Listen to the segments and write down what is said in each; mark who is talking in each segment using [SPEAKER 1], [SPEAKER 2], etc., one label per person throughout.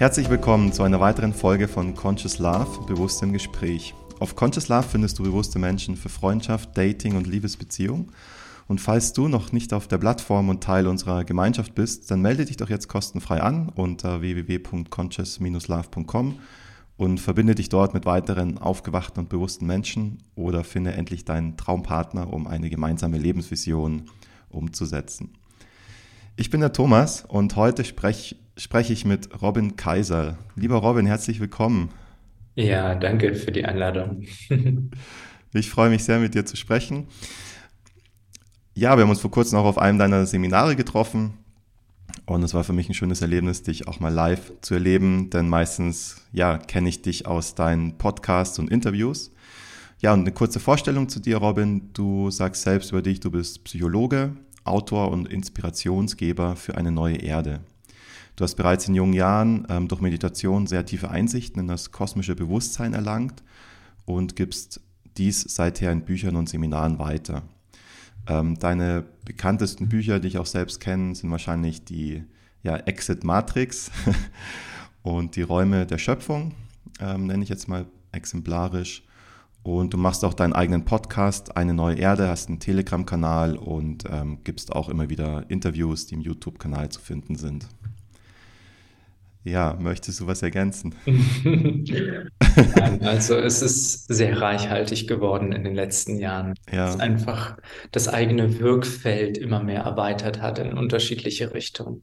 [SPEAKER 1] Herzlich willkommen zu einer weiteren Folge von Conscious Love, bewusst im Gespräch. Auf Conscious Love findest du bewusste Menschen für Freundschaft, Dating und Liebesbeziehung. Und falls du noch nicht auf der Plattform und Teil unserer Gemeinschaft bist, dann melde dich doch jetzt kostenfrei an unter www.conscious-love.com und verbinde dich dort mit weiteren aufgewachten und bewussten Menschen oder finde endlich deinen Traumpartner, um eine gemeinsame Lebensvision umzusetzen. Ich bin der Thomas und heute spreche spreche ich mit Robin Kaiser. Lieber Robin, herzlich willkommen.
[SPEAKER 2] Ja, danke für die Einladung.
[SPEAKER 1] ich freue mich sehr, mit dir zu sprechen. Ja, wir haben uns vor kurzem auch auf einem deiner Seminare getroffen und es war für mich ein schönes Erlebnis, dich auch mal live zu erleben, denn meistens, ja, kenne ich dich aus deinen Podcasts und Interviews. Ja, und eine kurze Vorstellung zu dir, Robin. Du sagst selbst über dich, du bist Psychologe, Autor und Inspirationsgeber für eine neue Erde. Du hast bereits in jungen Jahren ähm, durch Meditation sehr tiefe Einsichten in das kosmische Bewusstsein erlangt und gibst dies seither in Büchern und Seminaren weiter. Ähm, deine bekanntesten Bücher, die ich auch selbst kenne, sind wahrscheinlich die ja, Exit Matrix und die Räume der Schöpfung, ähm, nenne ich jetzt mal exemplarisch. Und du machst auch deinen eigenen Podcast, Eine neue Erde, hast einen Telegram-Kanal und ähm, gibst auch immer wieder Interviews, die im YouTube-Kanal zu finden sind. Ja, möchtest du was ergänzen?
[SPEAKER 2] Also es ist sehr reichhaltig geworden in den letzten Jahren. Ja. Dass einfach das eigene Wirkfeld immer mehr erweitert hat in unterschiedliche Richtungen.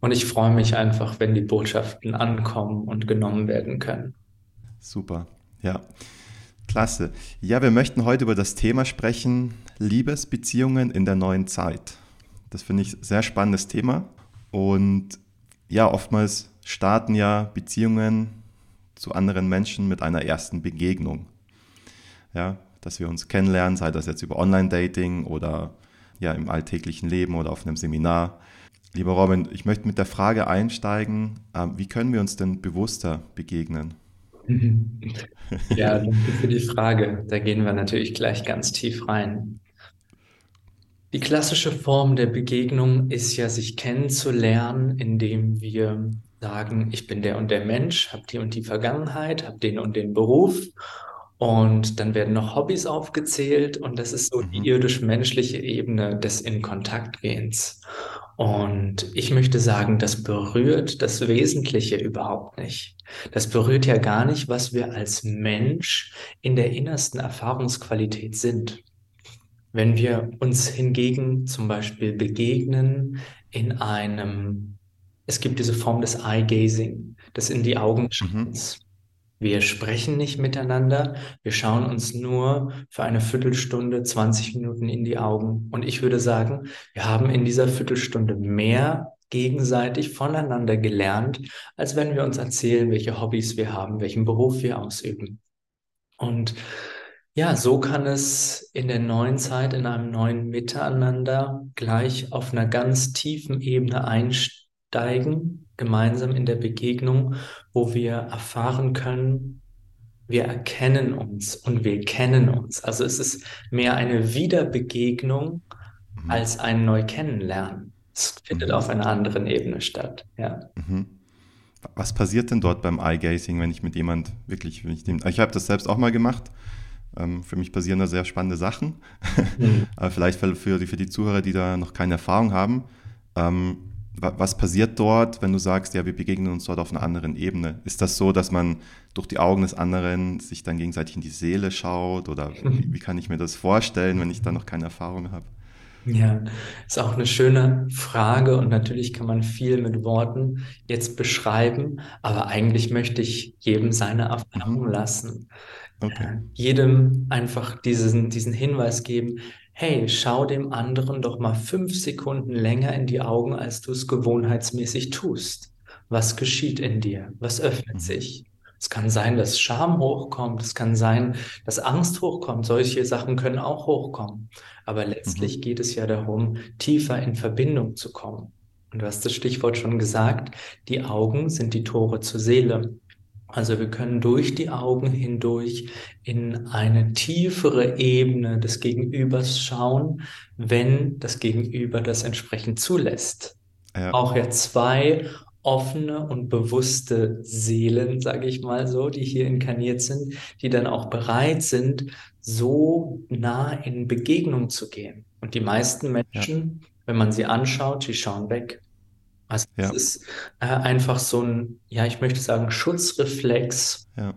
[SPEAKER 2] Und ich freue mich einfach, wenn die Botschaften ankommen und genommen werden können.
[SPEAKER 1] Super, ja. Klasse. Ja, wir möchten heute über das Thema sprechen, Liebesbeziehungen in der neuen Zeit. Das finde ich ein sehr spannendes Thema. Und ja, oftmals starten ja Beziehungen zu anderen Menschen mit einer ersten Begegnung. Ja, dass wir uns kennenlernen, sei das jetzt über Online-Dating oder ja im alltäglichen Leben oder auf einem Seminar. Lieber Robin, ich möchte mit der Frage einsteigen, ähm, wie können wir uns denn bewusster begegnen?
[SPEAKER 2] Ja, danke für die Frage. Da gehen wir natürlich gleich ganz tief rein. Die klassische Form der Begegnung ist ja, sich kennenzulernen, indem wir sagen, ich bin der und der Mensch, habe die und die Vergangenheit, habe den und den Beruf. Und dann werden noch Hobbys aufgezählt und das ist so die mhm. irdisch-menschliche Ebene des In-Kontakt-Gehens. Und ich möchte sagen, das berührt das Wesentliche überhaupt nicht. Das berührt ja gar nicht, was wir als Mensch in der innersten Erfahrungsqualität sind. Wenn wir uns hingegen zum Beispiel begegnen in einem es gibt diese Form des Eye-Gazing, des in die Augen schauens. Mhm. Wir sprechen nicht miteinander, wir schauen uns nur für eine Viertelstunde, 20 Minuten in die Augen. Und ich würde sagen, wir haben in dieser Viertelstunde mehr gegenseitig voneinander gelernt, als wenn wir uns erzählen, welche Hobbys wir haben, welchen Beruf wir ausüben. Und ja, so kann es in der neuen Zeit, in einem neuen Miteinander gleich auf einer ganz tiefen Ebene einsteigen steigen, gemeinsam in der Begegnung, wo wir erfahren können, wir erkennen uns und wir kennen uns. Also es ist mehr eine Wiederbegegnung mhm. als ein Neukennenlernen. Es findet mhm. auf einer anderen Ebene statt. Ja. Mhm.
[SPEAKER 1] Was passiert denn dort beim Eye-Gazing, wenn ich mit jemand wirklich, wenn ich, dem, ich habe das selbst auch mal gemacht. Ähm, für mich passieren da sehr spannende Sachen. Mhm. Aber vielleicht für, für, die, für die Zuhörer, die da noch keine Erfahrung haben. Was passiert dort, wenn du sagst, ja, wir begegnen uns dort auf einer anderen Ebene? Ist das so, dass man durch die Augen des anderen sich dann gegenseitig in die Seele schaut? Oder wie, wie kann ich mir das vorstellen, wenn ich da noch keine Erfahrung habe?
[SPEAKER 2] Ja, ist auch eine schöne Frage und natürlich kann man viel mit Worten jetzt beschreiben, aber eigentlich möchte ich jedem seine Erfahrung mhm. lassen. Okay. jedem einfach diesen, diesen Hinweis geben, hey, schau dem anderen doch mal fünf Sekunden länger in die Augen, als du es gewohnheitsmäßig tust. Was geschieht in dir? Was öffnet mhm. sich? Es kann sein, dass Scham hochkommt. Es kann sein, dass Angst hochkommt. Solche Sachen können auch hochkommen. Aber letztlich mhm. geht es ja darum, tiefer in Verbindung zu kommen. Und du hast das Stichwort schon gesagt. Die Augen sind die Tore zur Seele. Also wir können durch die Augen hindurch in eine tiefere Ebene des Gegenübers schauen, wenn das Gegenüber das entsprechend zulässt. Ja. Auch ja zwei offene und bewusste Seelen, sage ich mal so, die hier inkarniert sind, die dann auch bereit sind, so nah in Begegnung zu gehen. Und die meisten Menschen, ja. wenn man sie anschaut, die schauen weg. Also ja. es ist äh, einfach so ein, ja, ich möchte sagen, Schutzreflex. Ja.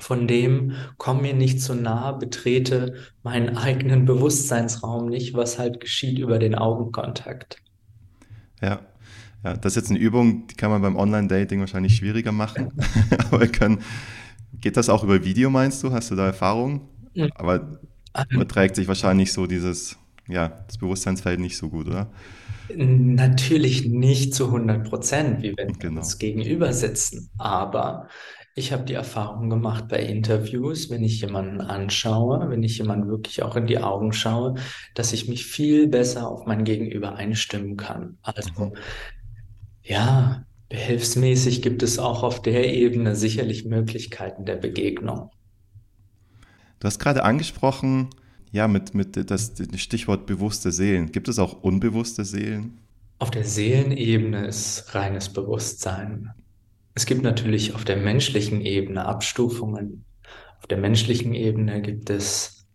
[SPEAKER 2] Von dem, komm mir nicht zu nah, betrete meinen eigenen Bewusstseinsraum nicht, was halt geschieht über den Augenkontakt.
[SPEAKER 1] Ja, ja, das ist jetzt eine Übung, die kann man beim Online-Dating wahrscheinlich schwieriger machen. Aber können, geht das auch über Video, meinst du? Hast du da Erfahrung? Aber überträgt sich wahrscheinlich so dieses, ja, das Bewusstseinsfeld nicht so gut, oder?
[SPEAKER 2] Natürlich nicht zu 100 Prozent, wie wenn wir genau. uns gegenüber sitzen. Aber ich habe die Erfahrung gemacht bei Interviews, wenn ich jemanden anschaue, wenn ich jemanden wirklich auch in die Augen schaue, dass ich mich viel besser auf mein Gegenüber einstimmen kann. Also mhm. Ja, behelfsmäßig gibt es auch auf der Ebene sicherlich Möglichkeiten der Begegnung.
[SPEAKER 1] Du hast gerade angesprochen, ja, mit, mit das Stichwort bewusste Seelen. Gibt es auch unbewusste Seelen?
[SPEAKER 2] Auf der Seelenebene ist reines Bewusstsein. Es gibt natürlich auf der menschlichen Ebene Abstufungen. Auf der menschlichen Ebene gibt es,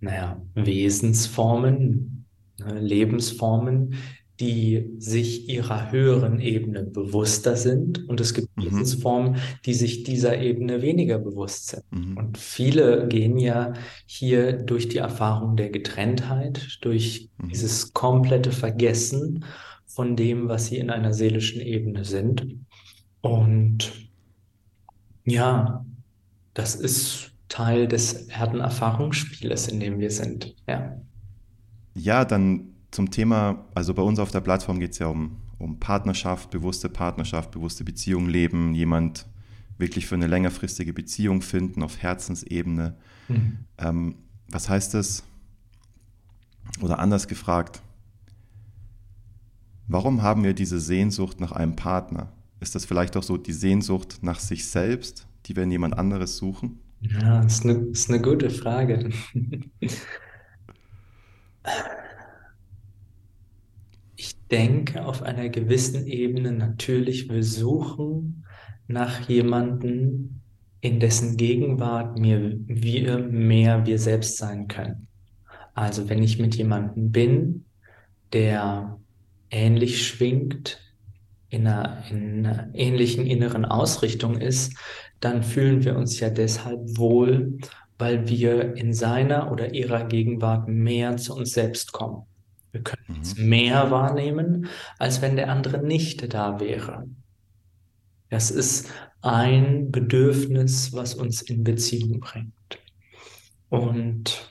[SPEAKER 2] naja, Wesensformen, ne, Lebensformen, die sich ihrer höheren Ebene bewusster sind und es gibt mhm. Wesensformen, die sich dieser Ebene weniger bewusst sind. Mhm. Und viele gehen ja hier durch die Erfahrung der Getrenntheit, durch mhm. dieses komplette Vergessen von dem, was sie in einer seelischen Ebene sind. Und ja, das ist Teil des Erdenerfahrungsspieles, in dem wir sind. Ja.
[SPEAKER 1] Ja, dann zum Thema, also bei uns auf der Plattform geht es ja um, um Partnerschaft, bewusste Partnerschaft, bewusste Beziehung leben, jemand wirklich für eine längerfristige Beziehung finden auf Herzensebene. Mhm. Ähm, was heißt das? Oder anders gefragt, warum haben wir diese Sehnsucht nach einem Partner? Ist das vielleicht auch so die Sehnsucht nach sich selbst, die wir in jemand anderes suchen?
[SPEAKER 2] Ja, das ist eine, das ist eine gute Frage. denke auf einer gewissen Ebene natürlich, wir suchen nach jemanden, in dessen Gegenwart mir, wir mehr wir selbst sein können. Also wenn ich mit jemandem bin, der ähnlich schwingt, in einer, in einer ähnlichen inneren Ausrichtung ist, dann fühlen wir uns ja deshalb wohl, weil wir in seiner oder ihrer Gegenwart mehr zu uns selbst kommen. Wir können mhm. es mehr wahrnehmen, als wenn der andere nicht da wäre. Das ist ein Bedürfnis, was uns in Beziehung bringt. Und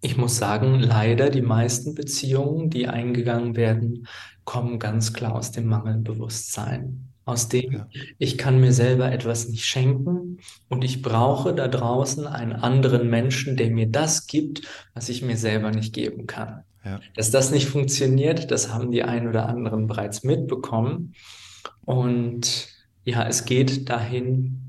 [SPEAKER 2] ich muss sagen, leider die meisten Beziehungen, die eingegangen werden, kommen ganz klar aus dem Mangelbewusstsein. Aus dem ja. ich kann mir selber etwas nicht schenken und ich brauche da draußen einen anderen Menschen, der mir das gibt, was ich mir selber nicht geben kann. Ja. Dass das nicht funktioniert, das haben die einen oder anderen bereits mitbekommen. Und ja, es geht dahin,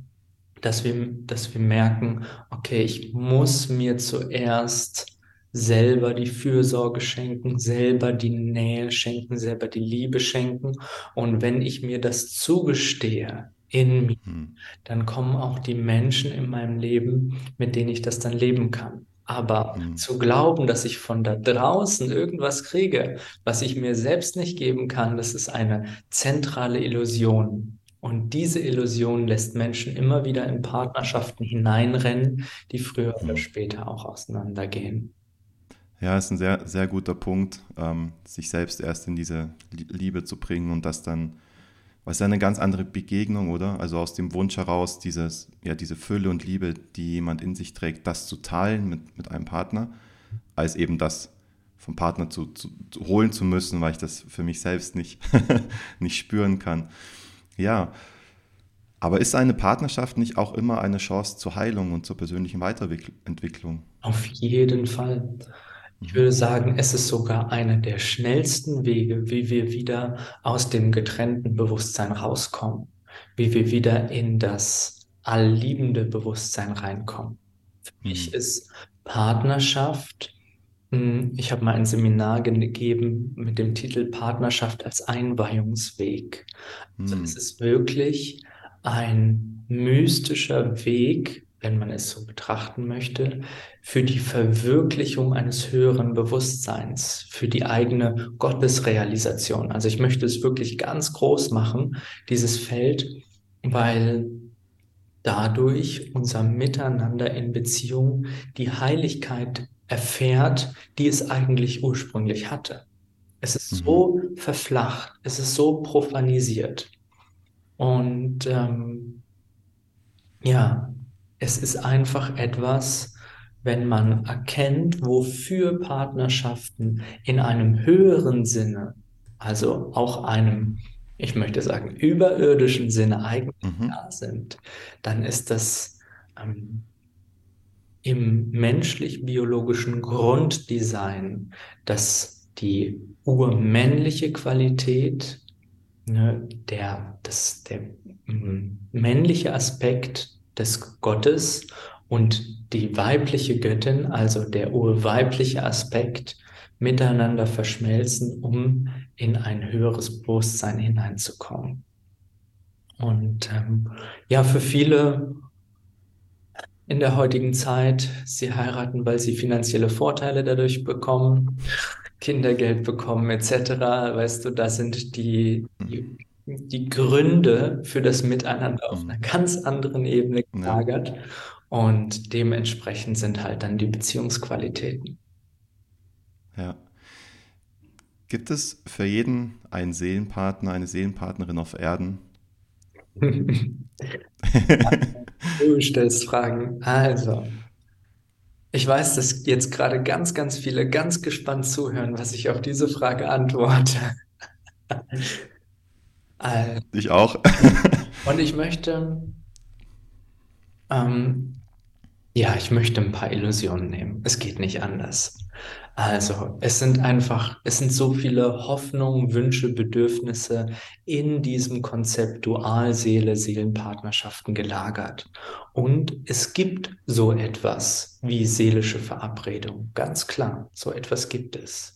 [SPEAKER 2] dass wir, dass wir merken, okay, ich muss mir zuerst selber die Fürsorge schenken, selber die Nähe schenken, selber die Liebe schenken. Und wenn ich mir das zugestehe in mir, hm. dann kommen auch die Menschen in meinem Leben, mit denen ich das dann leben kann. Aber mhm. zu glauben, dass ich von da draußen irgendwas kriege, was ich mir selbst nicht geben kann, das ist eine zentrale Illusion. Und diese Illusion lässt Menschen immer wieder in Partnerschaften hineinrennen, die früher oder später auch auseinandergehen.
[SPEAKER 1] Ja, ist ein sehr, sehr guter Punkt, ähm, sich selbst erst in diese Liebe zu bringen und das dann was ja eine ganz andere Begegnung, oder? Also aus dem Wunsch heraus, dieses, ja, diese Fülle und Liebe, die jemand in sich trägt, das zu teilen mit, mit einem Partner, als eben das vom Partner zu, zu, zu holen zu müssen, weil ich das für mich selbst nicht, nicht spüren kann. Ja, aber ist eine Partnerschaft nicht auch immer eine Chance zur Heilung und zur persönlichen Weiterentwicklung?
[SPEAKER 2] Auf jeden Fall. Ich würde sagen, es ist sogar einer der schnellsten Wege, wie wir wieder aus dem getrennten Bewusstsein rauskommen, wie wir wieder in das allliebende Bewusstsein reinkommen. Für mich mhm. ist Partnerschaft Hm, ich habe mal ein Seminar gegeben mit dem Titel Partnerschaft als Einweihungsweg. Also es
[SPEAKER 1] Hm.
[SPEAKER 2] ist wirklich ein mystischer Weg, wenn man es so betrachten möchte, für die Verwirklichung eines höheren Bewusstseins, für die eigene Gottesrealisation. Also ich möchte es wirklich ganz groß machen, dieses Feld, weil dadurch unser Miteinander in Beziehung die Heiligkeit erfährt, die es eigentlich ursprünglich hatte. Es ist
[SPEAKER 1] Mhm.
[SPEAKER 2] so verflacht, es ist so profanisiert. Und ähm, ja, es ist einfach etwas, wenn man erkennt, wofür Partnerschaften in einem höheren Sinne, also auch einem, ich möchte sagen, überirdischen Sinne eigentlich
[SPEAKER 1] Mhm.
[SPEAKER 2] da sind, dann ist das ähm, im menschlich-biologischen Grunddesign, dass die urmännliche Qualität, ne, der, das, der männliche Aspekt des Gottes und die weibliche Göttin, also der urweibliche Aspekt, miteinander verschmelzen, um in ein höheres Bewusstsein hineinzukommen. Und ähm, ja, für viele in der heutigen Zeit, sie heiraten, weil sie finanzielle Vorteile dadurch bekommen, Kindergeld bekommen etc. Weißt du, da sind die, die, die Gründe für das Miteinander auf einer ganz anderen Ebene
[SPEAKER 1] Ja.
[SPEAKER 2] gelagert. Und dementsprechend sind halt dann die Beziehungsqualitäten.
[SPEAKER 1] Ja. Gibt es für jeden einen Seelenpartner, eine Seelenpartnerin auf Erden?
[SPEAKER 2] Du stellst Fragen. Also, ich weiß, dass jetzt gerade ganz, ganz viele ganz gespannt zuhören, was ich auf diese Frage antworte. Also,
[SPEAKER 1] Ich auch.
[SPEAKER 2] und ich möchte, ähm, ja, ich möchte ein paar Illusionen nehmen. Es geht nicht anders. Also, es sind einfach, es sind so viele Hoffnungen, Wünsche, Bedürfnisse in diesem Konzept Dualseele, Seelenpartnerschaften gelagert. Und es gibt so etwas wie seelische Verabredung. Ganz klar, so etwas gibt es.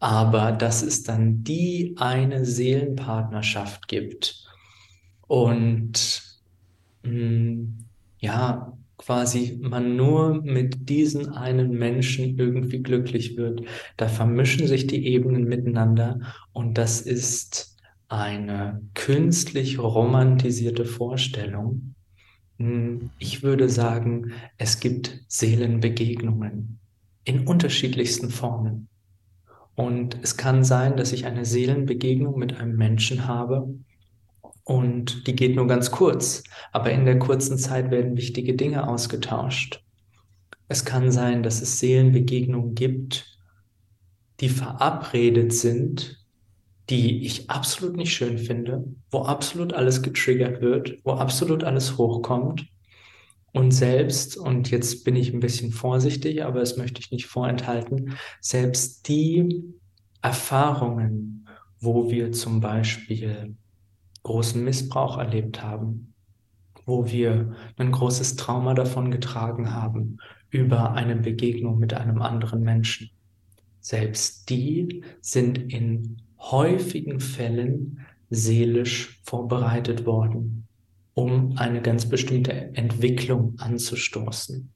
[SPEAKER 2] Aber dass es dann die eine Seelenpartnerschaft gibt und mh, ja, quasi man nur mit diesen einen Menschen irgendwie glücklich wird. Da vermischen sich die Ebenen miteinander und das ist eine künstlich romantisierte Vorstellung. Hm, Ich würde sagen, es gibt Seelenbegegnungen in unterschiedlichsten Formen. Und es kann sein, dass ich eine Seelenbegegnung mit einem Menschen habe, und die geht nur ganz kurz, aber in der kurzen Zeit werden wichtige Dinge ausgetauscht. Es kann sein, dass es Seelenbegegnungen gibt, die verabredet sind, die ich absolut nicht schön finde, wo absolut alles getriggert wird, wo absolut alles hochkommt. Und selbst, und jetzt bin ich ein bisschen vorsichtig, aber das möchte ich nicht vorenthalten, selbst die Erfahrungen, wo wir zum Beispiel großen Missbrauch erlebt haben, wo wir ein großes Trauma davon getragen haben über eine Begegnung mit einem anderen Menschen. Selbst die sind in häufigen Fällen seelisch vorbereitet worden, um eine ganz bestimmte Entwicklung anzustoßen.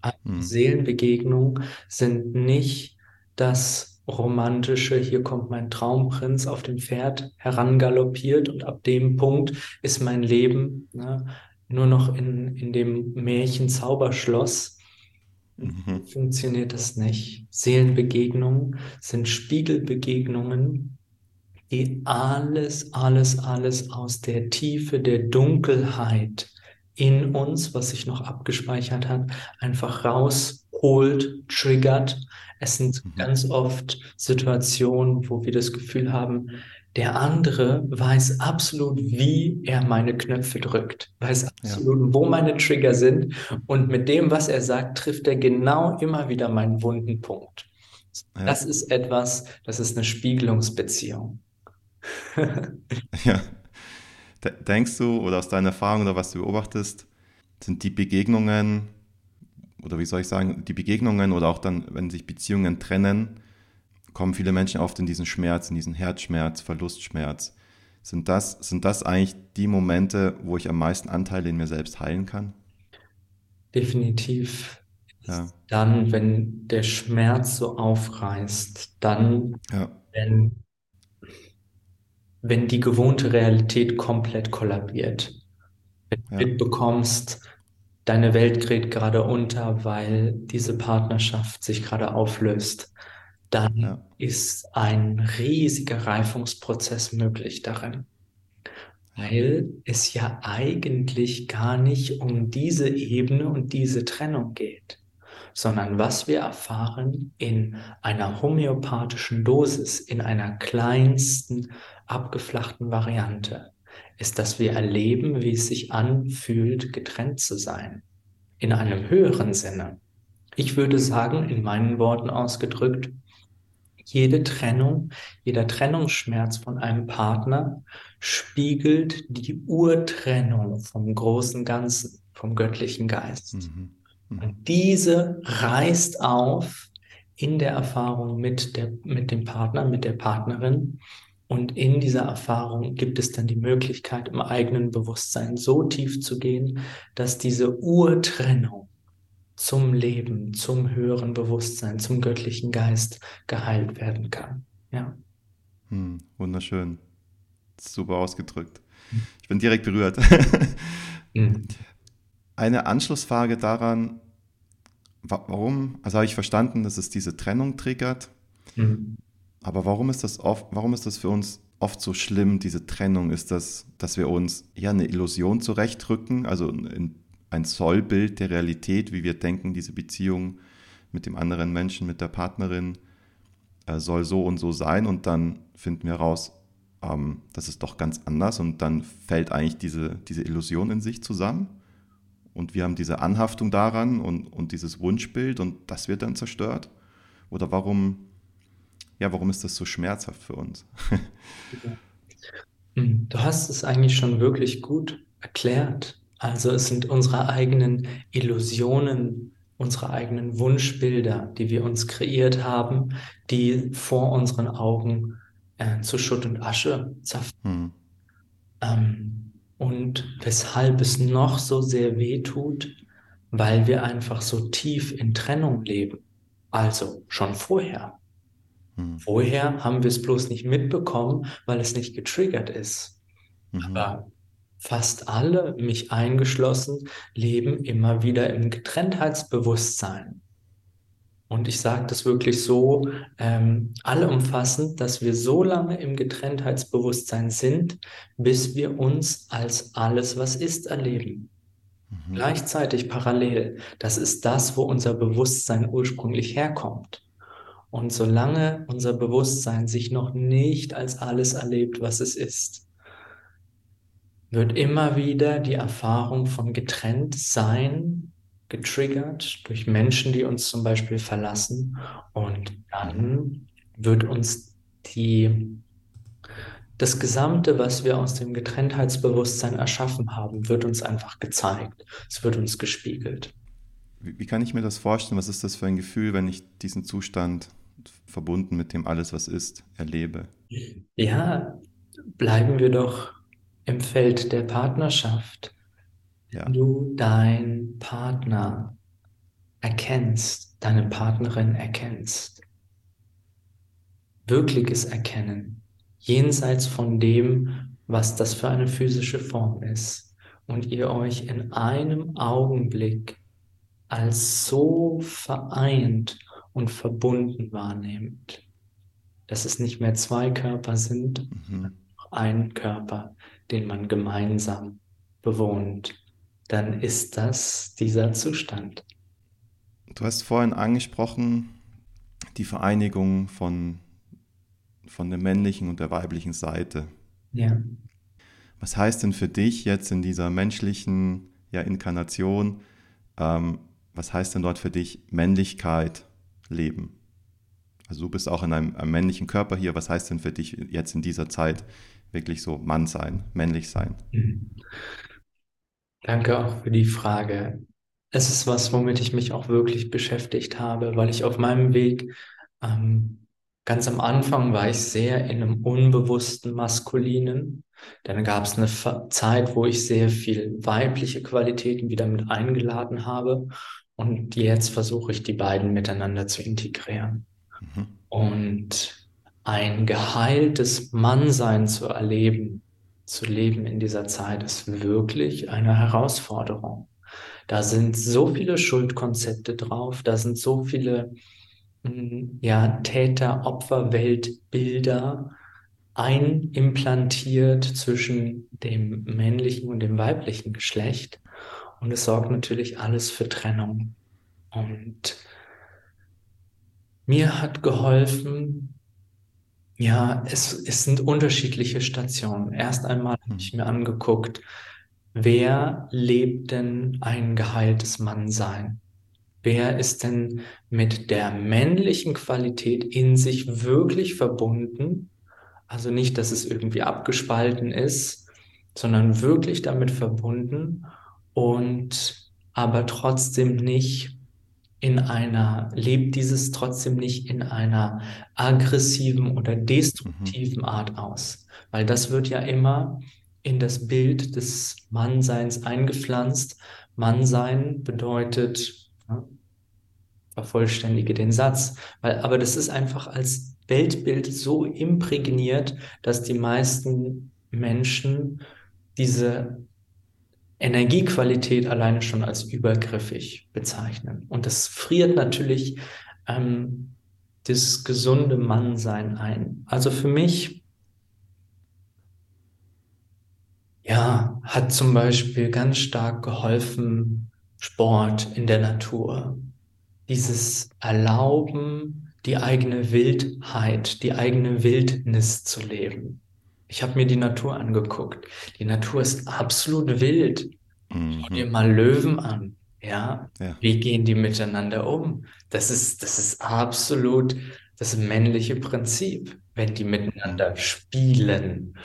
[SPEAKER 2] Also
[SPEAKER 1] Hm.
[SPEAKER 2] Seelenbegegnungen sind nicht das romantische, hier kommt mein Traumprinz auf dem Pferd herangaloppiert und ab dem Punkt ist mein Leben ne, nur noch in, in dem Märchen Zauberschloss.
[SPEAKER 1] Mhm.
[SPEAKER 2] Funktioniert das nicht. Seelenbegegnungen sind Spiegelbegegnungen, die alles, alles, alles aus der Tiefe der Dunkelheit in uns, was sich noch abgespeichert hat, einfach rausholt, triggert. Es sind
[SPEAKER 1] Mhm.
[SPEAKER 2] ganz oft Situationen, wo wir das Gefühl haben, der andere weiß absolut, wie er meine Knöpfe drückt, weiß
[SPEAKER 1] Ja.
[SPEAKER 2] absolut, wo meine Trigger sind und mit dem, was er sagt, trifft er genau immer wieder meinen wunden Punkt.
[SPEAKER 1] Ja.
[SPEAKER 2] Das ist etwas, das ist eine Spiegelungsbeziehung.
[SPEAKER 1] Ja. De- Denkst du oder aus deiner Erfahrung oder was du beobachtest, sind die Begegnungen oder wie soll ich sagen, die Begegnungen oder auch dann, wenn sich Beziehungen trennen, kommen viele Menschen oft in diesen Schmerz, in diesen Herzschmerz, Verlustschmerz. Sind das, sind das eigentlich die Momente, wo ich am meisten Anteile in mir selbst heilen kann?
[SPEAKER 2] Definitiv. Ja. Dann, wenn der Schmerz so aufreißt, dann, ja. wenn, wenn die gewohnte Realität komplett kollabiert. Wenn du ja. mitbekommst, deine Welt gerät gerade unter, weil diese Partnerschaft sich gerade auflöst, dann ja. ist ein riesiger Reifungsprozess möglich darin. Weil es ja eigentlich gar nicht um diese Ebene und diese Trennung geht, sondern was wir erfahren in einer homöopathischen Dosis, in einer kleinsten, abgeflachten Variante, ist, dass wir erleben, wie es sich anfühlt, getrennt zu sein. In einem höheren Sinne. Ich würde sagen, in meinen Worten ausgedrückt, jede Trennung, jeder Trennungsschmerz von einem Partner spiegelt die Urtrennung vom großen Ganzen, vom göttlichen Geist. Mhm. Mhm. Und diese reißt auf in der Erfahrung mit, der, mit dem Partner, mit der Partnerin. Und in dieser Erfahrung gibt es dann die Möglichkeit, im eigenen Bewusstsein so tief zu gehen, dass diese Urtrennung zum Leben, zum höheren Bewusstsein, zum göttlichen Geist geheilt werden kann. Ja.
[SPEAKER 1] Hm, wunderschön. Super ausgedrückt. Ich bin direkt berührt. hm. Eine Anschlussfrage daran, warum, also habe ich verstanden, dass es diese Trennung triggert, hm. aber warum ist das oft, warum ist das für uns oft so schlimm, diese Trennung? Ist das, dass wir uns ja eine Illusion zurechtrücken, also in ein Sollbild der Realität, wie wir denken, diese Beziehung mit dem anderen Menschen, mit der Partnerin äh, soll so und so sein? Und dann finden wir raus, ähm, das ist doch ganz anders. Und dann fällt eigentlich diese, diese Illusion in sich zusammen und wir haben diese Anhaftung daran und, und dieses Wunschbild und das wird dann zerstört? Oder warum, ja, warum ist das so schmerzhaft für uns?
[SPEAKER 2] Du hast es eigentlich schon wirklich gut erklärt. Also es sind unsere eigenen Illusionen, unsere eigenen Wunschbilder, die wir uns kreiert haben, die vor unseren Augen äh, zu Schutt und Asche zerfallen. Hm. Ähm, und weshalb es noch so sehr weh tut, weil wir einfach so tief in Trennung leben. Also schon vorher. Hm. Vorher haben wir es bloß nicht mitbekommen, weil es nicht getriggert ist. Mhm. Aber fast alle, mich eingeschlossen, leben immer wieder im Getrenntheitsbewusstsein. Und ich sage das wirklich so ähm, allumfassend, dass wir so lange im Getrenntheitsbewusstsein sind, bis wir uns als alles, was ist, erleben. Mhm. Gleichzeitig parallel. Das ist das, wo unser Bewusstsein ursprünglich herkommt. Und solange unser Bewusstsein sich noch nicht als alles erlebt, was es ist, wird immer wieder die Erfahrung von getrennt sein getriggert durch Menschen, die uns zum Beispiel verlassen. Und dann wird uns die, das Gesamte, was wir aus dem Getrenntheitsbewusstsein erschaffen haben, wird uns einfach gezeigt. Es wird uns gespiegelt.
[SPEAKER 1] Wie, wie kann ich mir das vorstellen? Was ist das für ein Gefühl, wenn ich diesen Zustand verbunden mit dem alles, was ist, erlebe?
[SPEAKER 2] Ja, bleiben wir doch im Feld der Partnerschaft, ja. du deinen Partner erkennst, deine Partnerin erkennst, wirkliches Erkennen, jenseits von dem, was das für eine physische Form ist, und ihr euch in einem Augenblick als so vereint und verbunden wahrnehmt, dass es nicht mehr zwei Körper sind, mhm. ein Körper, den man gemeinsam bewohnt, dann ist das dieser Zustand.
[SPEAKER 1] Du hast vorhin angesprochen, die Vereinigung von, von der männlichen und der weiblichen Seite.
[SPEAKER 2] Ja.
[SPEAKER 1] Was heißt denn für dich jetzt in dieser menschlichen ja, Inkarnation, ähm, was heißt denn dort für dich Männlichkeit leben? Also du bist auch in einem, einem männlichen Körper hier, was heißt denn für dich jetzt in dieser Zeit wirklich so Mann sein, männlich sein.
[SPEAKER 2] Danke auch für die Frage. es ist was, womit ich mich auch wirklich beschäftigt habe, weil ich auf meinem Weg ähm, ganz am Anfang war ich sehr in einem unbewussten Maskulinen. Dann gab es eine Zeit, wo ich sehr viel weibliche Qualitäten wieder mit eingeladen habe. Und jetzt versuche ich, die beiden miteinander zu integrieren. Mhm. Und ein geheiltes Mannsein zu erleben, zu leben in dieser Zeit, ist wirklich eine Herausforderung. Da sind so viele Schuldkonzepte drauf, da sind so viele hm, ja, Täter-Opfer-Weltbilder einimplantiert zwischen dem männlichen und dem weiblichen Geschlecht. Und es sorgt natürlich alles für Trennung. Und mir hat geholfen, ja, es, es sind unterschiedliche Stationen. Erst einmal habe ich hm. mir angeguckt, wer lebt denn ein geheiltes Mannsein? Wer ist denn mit der männlichen Qualität in sich wirklich verbunden? Also nicht, dass es irgendwie abgespalten ist, sondern wirklich damit verbunden und aber trotzdem nicht in einer, lebt dieses trotzdem nicht in einer aggressiven oder destruktiven mhm. Art aus. Weil das wird ja immer in das Bild des Mannseins eingepflanzt. Mannsein bedeutet, ja, vervollständige den Satz, weil, aber das ist einfach als Weltbild so imprägniert, dass die meisten Menschen diese Energiequalität alleine schon als übergriffig bezeichnen. Und das friert natürlich ähm, das gesunde Mannsein ein. Also für mich ja, hat zum Beispiel ganz stark geholfen Sport in der Natur. Dieses Erlauben, die eigene Wildheit, die eigene Wildnis zu leben. Ich habe mir die Natur angeguckt. Die Natur ist absolut wild. Mhm. Schau dir mal Löwen an. Ja? ja, wie gehen die miteinander um? Das ist, das ist absolut das männliche Prinzip, wenn die miteinander spielen.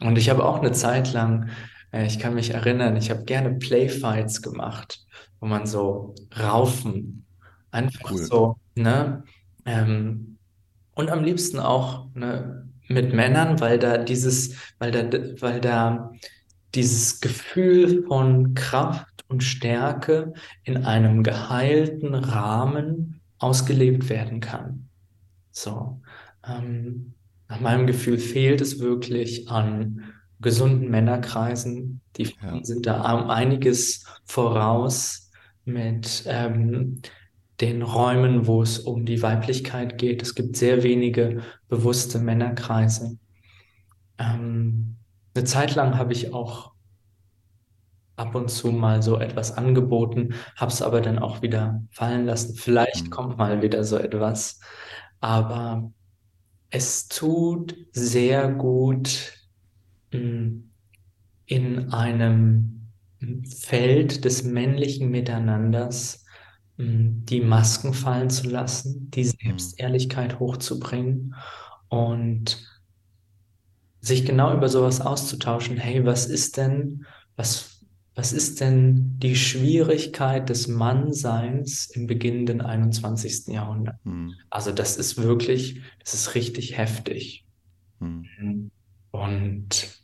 [SPEAKER 2] Und ich habe auch eine Zeit lang, äh, ich kann mich erinnern, ich habe gerne Playfights gemacht, wo man so raufen, einfach cool. so, ne? Ähm, und am liebsten auch ne, mit Männern, weil da dieses, weil da, weil da dieses Gefühl von Kraft und Stärke in einem geheilten Rahmen ausgelebt werden kann. So. Ähm, nach meinem Gefühl fehlt es wirklich an gesunden Männerkreisen. Die ja. sind da um einiges voraus mit ähm, den Räumen, wo es um die Weiblichkeit geht. Es gibt sehr wenige bewusste Männerkreise. Ähm, eine Zeit lang habe ich auch ab und zu mal so etwas angeboten, habe es aber dann auch wieder fallen lassen. Vielleicht mhm. kommt mal wieder so etwas. Aber es tut sehr gut hm, in einem Feld des männlichen Miteinanders die Masken fallen zu lassen, die mhm. Selbstehrlichkeit hochzubringen und sich genau über sowas auszutauschen. Hey, was ist denn, was was ist denn die Schwierigkeit des Mannseins im beginnenden 21. Jahrhundert? Hm. Also das ist wirklich, das ist richtig heftig. Hm. Und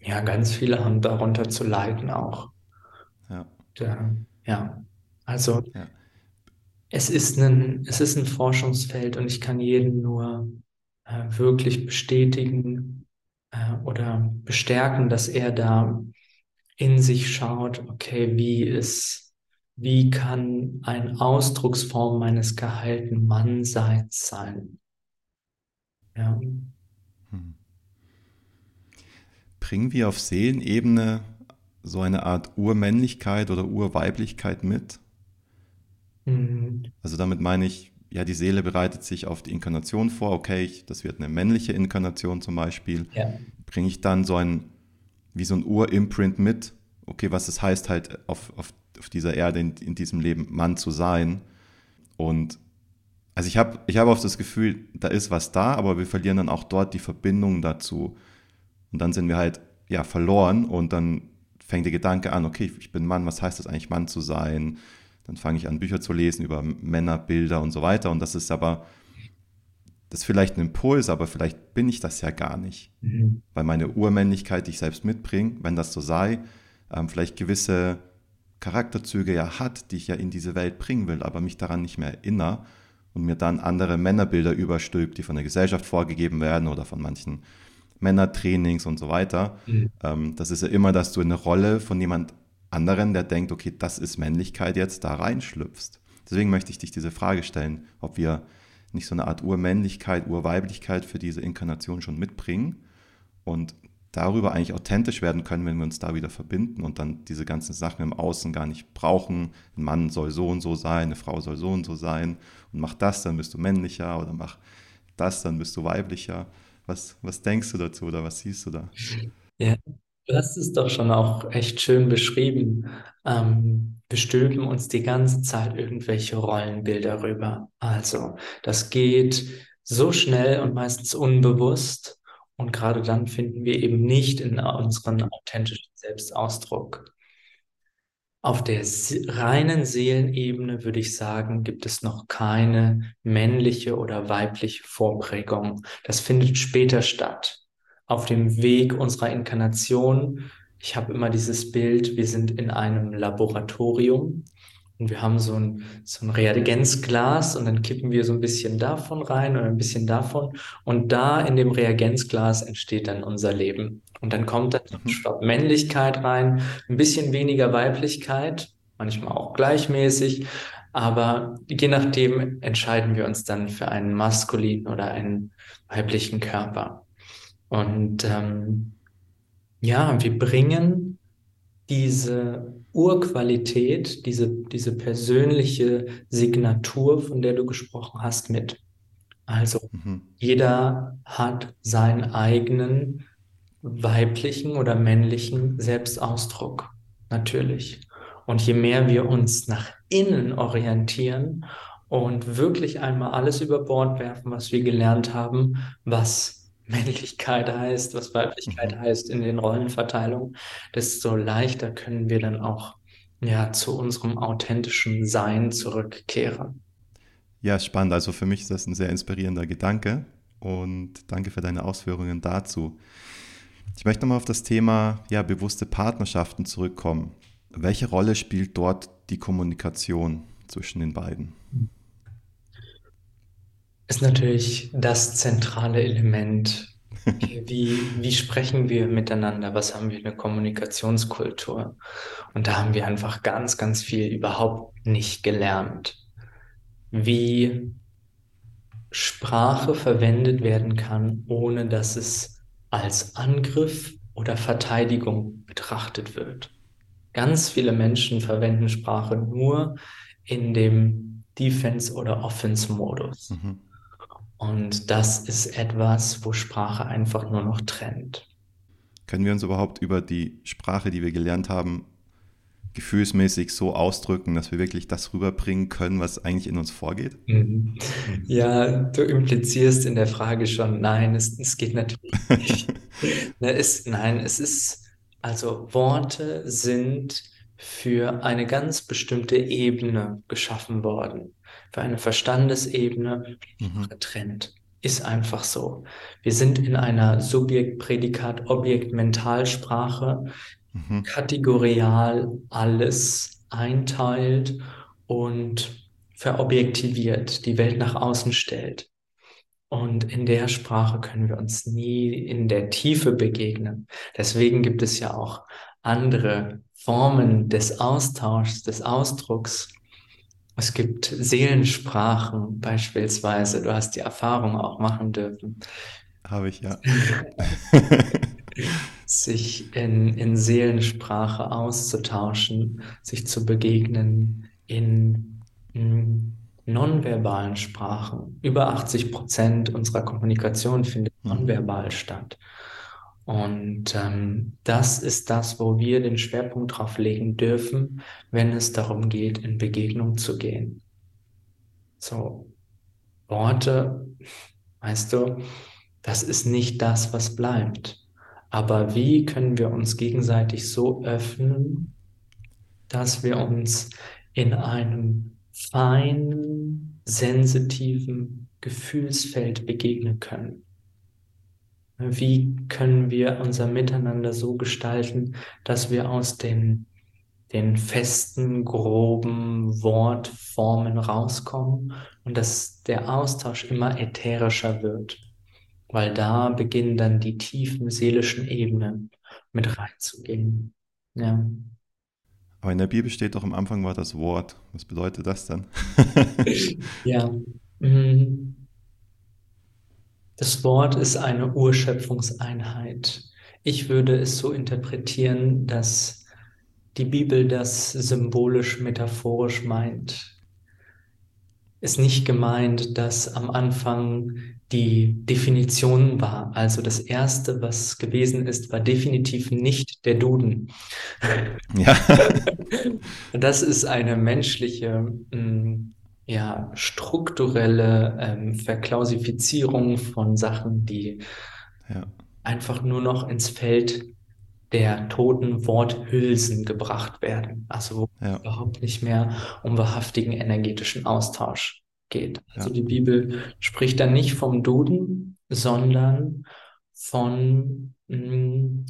[SPEAKER 2] ja, ganz viele haben darunter zu leiden auch. Ja. Ja, also ja. Es, ist ein, es ist ein Forschungsfeld und ich kann jeden nur äh, wirklich bestätigen äh, oder bestärken, dass er da in sich schaut, okay, wie ist, wie kann ein Ausdrucksform meines geheilten Mannseins sein? Ja. Hm.
[SPEAKER 1] Bringen wir auf Seelenebene so eine Art Urmännlichkeit oder Urweiblichkeit mit? Mhm. Also damit meine ich, ja, die Seele bereitet sich auf die Inkarnation vor, okay, das wird eine männliche Inkarnation zum Beispiel. Ja. Bringe ich dann so ein wie so ein Urimprint mit, okay, was es heißt, halt auf, auf, auf dieser Erde, in, in diesem Leben Mann zu sein. Und also ich habe ich hab oft das Gefühl, da ist was da, aber wir verlieren dann auch dort die Verbindung dazu. Und dann sind wir halt ja verloren und dann fängt der Gedanke an, okay, ich bin Mann, was heißt das eigentlich, Mann zu sein? Dann fange ich an, Bücher zu lesen über Männerbilder und so weiter. Und das ist aber, das ist vielleicht ein Impuls, aber vielleicht bin ich das ja gar nicht. Mhm. Weil meine Urmännlichkeit, die ich selbst mitbringe, wenn das so sei, ähm, vielleicht gewisse Charakterzüge ja hat, die ich ja in diese Welt bringen will, aber mich daran nicht mehr erinnere und mir dann andere Männerbilder überstülpt, die von der Gesellschaft vorgegeben werden oder von manchen Männertrainings und so weiter. Mhm. Ähm, das ist ja immer, dass du in eine Rolle von jemand anderen, der denkt, okay, das ist Männlichkeit jetzt, da reinschlüpfst. Deswegen möchte ich dich diese Frage stellen, ob wir nicht so eine Art Urmännlichkeit, Urweiblichkeit für diese Inkarnation schon mitbringen und darüber eigentlich authentisch werden können, wenn wir uns da wieder verbinden und dann diese ganzen Sachen im Außen gar nicht brauchen. Ein Mann soll so und so sein, eine Frau soll so und so sein und mach das, dann bist du männlicher oder mach das, dann bist du weiblicher. Was, was denkst du dazu oder was siehst du da?
[SPEAKER 2] Ja, du hast es doch schon auch echt schön beschrieben. Ähm, wir stülpen uns die ganze Zeit irgendwelche Rollenbilder rüber. Also, das geht so schnell und meistens unbewusst. Und gerade dann finden wir eben nicht in unseren authentischen Selbstausdruck. Auf der reinen Seelenebene würde ich sagen, gibt es noch keine männliche oder weibliche Vorprägung. Das findet später statt. Auf dem Weg unserer Inkarnation. Ich habe immer dieses Bild, wir sind in einem Laboratorium und wir haben so ein, so ein Reagenzglas und dann kippen wir so ein bisschen davon rein und ein bisschen davon. Und da in dem Reagenzglas entsteht dann unser Leben. Und dann kommt dann mhm. Stopp Männlichkeit rein, ein bisschen weniger Weiblichkeit, manchmal auch gleichmäßig. Aber je nachdem entscheiden wir uns dann für einen maskulinen oder einen weiblichen Körper. Und ähm, ja, wir bringen diese Urqualität, diese, diese persönliche Signatur, von der du gesprochen hast, mit. Also mhm. jeder hat seinen eigenen weiblichen oder männlichen Selbstausdruck, natürlich. Und je mehr wir uns nach innen orientieren und wirklich einmal alles über Bord werfen, was wir gelernt haben, was Männlichkeit heißt, was Weiblichkeit mhm. heißt in den Rollenverteilungen, desto leichter können wir dann auch ja, zu unserem authentischen Sein zurückkehren.
[SPEAKER 1] Ja, spannend. Also für mich ist das ein sehr inspirierender Gedanke und danke für deine Ausführungen dazu. Ich möchte nochmal auf das Thema ja, bewusste Partnerschaften zurückkommen. Welche Rolle spielt dort die Kommunikation zwischen den beiden?
[SPEAKER 2] Ist natürlich das zentrale Element. Wie, wie sprechen wir miteinander? Was haben wir eine Kommunikationskultur? Und da haben wir einfach ganz, ganz viel überhaupt nicht gelernt. Wie Sprache verwendet werden kann, ohne dass es als Angriff oder Verteidigung betrachtet wird. Ganz viele Menschen verwenden Sprache nur in dem Defense- oder Offense-Modus. Mhm. Und das ist etwas, wo Sprache einfach nur noch trennt.
[SPEAKER 1] Können wir uns überhaupt über die Sprache, die wir gelernt haben, gefühlsmäßig so ausdrücken, dass wir wirklich das rüberbringen können, was eigentlich in uns vorgeht? Mhm.
[SPEAKER 2] Ja, du implizierst in der Frage schon, nein, es, es geht natürlich nicht. ne, es, nein, es ist, also Worte sind für eine ganz bestimmte Ebene geschaffen worden für eine Verstandesebene mhm. getrennt. Ist einfach so. Wir sind in einer Subjekt-Prädikat-Objekt-Mentalsprache, mhm. kategorial alles einteilt und verobjektiviert, die Welt nach außen stellt. Und in der Sprache können wir uns nie in der Tiefe begegnen. Deswegen gibt es ja auch andere Formen des Austauschs, des Ausdrucks, es gibt Seelensprachen beispielsweise. Du hast die Erfahrung auch machen dürfen.
[SPEAKER 1] Habe ich, ja.
[SPEAKER 2] sich in, in Seelensprache auszutauschen, sich zu begegnen in, in nonverbalen Sprachen. Über 80 Prozent unserer Kommunikation findet nonverbal statt. Und ähm, das ist das, wo wir den Schwerpunkt drauf legen dürfen, wenn es darum geht, in Begegnung zu gehen. So, Worte, weißt du, das ist nicht das, was bleibt. Aber wie können wir uns gegenseitig so öffnen, dass wir uns in einem feinen, sensitiven Gefühlsfeld begegnen können? Wie können wir unser Miteinander so gestalten, dass wir aus den, den festen, groben Wortformen rauskommen und dass der Austausch immer ätherischer wird? Weil da beginnen dann die tiefen seelischen Ebenen mit reinzugehen. Ja.
[SPEAKER 1] Aber in der Bibel steht doch am Anfang war das Wort. Was bedeutet das dann?
[SPEAKER 2] ja. Mhm. Das Wort ist eine Urschöpfungseinheit. Ich würde es so interpretieren, dass die Bibel das symbolisch metaphorisch meint. Ist nicht gemeint, dass am Anfang die Definition war. Also das erste, was gewesen ist, war definitiv nicht der Duden. Ja. das ist eine menschliche mm, ja, strukturelle ähm, Verklausifizierung von Sachen, die ja. einfach nur noch ins Feld der toten Worthülsen gebracht werden. Also wo ja. es überhaupt nicht mehr um wahrhaftigen energetischen Austausch geht. Also ja. die Bibel spricht dann nicht vom Duden, sondern von, mh, mm,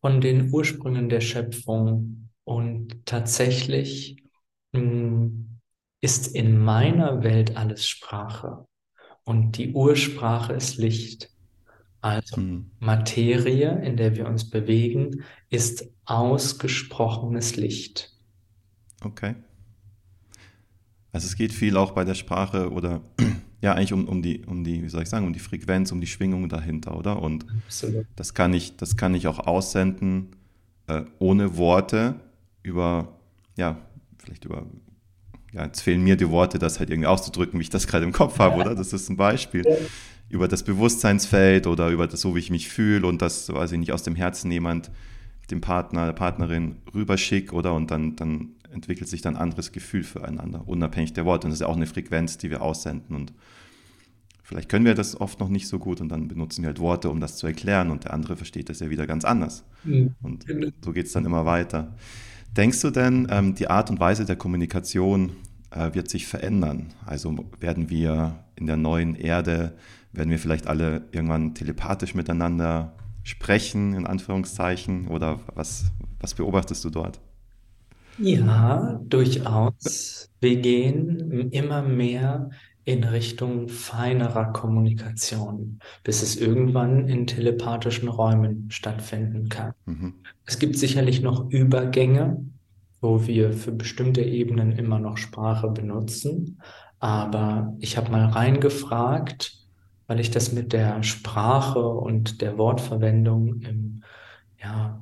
[SPEAKER 2] von den Ursprüngen der Schöpfung. Und tatsächlich ist in meiner Welt alles Sprache und die Ursprache ist Licht. Also hm. Materie, in der wir uns bewegen, ist ausgesprochenes Licht.
[SPEAKER 1] Okay. Also es geht viel auch bei der Sprache oder ja eigentlich um, um die, um die, wie soll ich sagen, um die Frequenz, um die Schwingung dahinter, oder? Und Absolut. das kann ich, das kann ich auch aussenden äh, ohne Worte über ja, vielleicht über, ja, jetzt fehlen mir die Worte, das halt irgendwie auszudrücken, wie ich das gerade im Kopf habe, oder? Das ist ein Beispiel. Über das Bewusstseinsfeld oder über das, so wie ich mich fühle und das, weiß ich nicht, aus dem Herzen jemand dem Partner, der Partnerin rüberschickt, oder? Und dann, dann entwickelt sich dann ein anderes Gefühl füreinander, unabhängig der Worte. Und das ist ja auch eine Frequenz, die wir aussenden. Und vielleicht können wir das oft noch nicht so gut und dann benutzen wir halt Worte, um das zu erklären und der andere versteht das ja wieder ganz anders. Mhm. Und so geht es dann immer weiter. Denkst du denn, ähm, die Art und Weise der Kommunikation äh, wird sich verändern? Also werden wir in der neuen Erde, werden wir vielleicht alle irgendwann telepathisch miteinander sprechen, in Anführungszeichen? Oder was, was beobachtest du dort?
[SPEAKER 2] Ja, durchaus. Wir gehen immer mehr in Richtung feinerer Kommunikation, bis es irgendwann in telepathischen Räumen stattfinden kann. Mhm. Es gibt sicherlich noch Übergänge, wo wir für bestimmte Ebenen immer noch Sprache benutzen. Aber ich habe mal reingefragt, weil ich das mit der Sprache und der Wortverwendung im ja,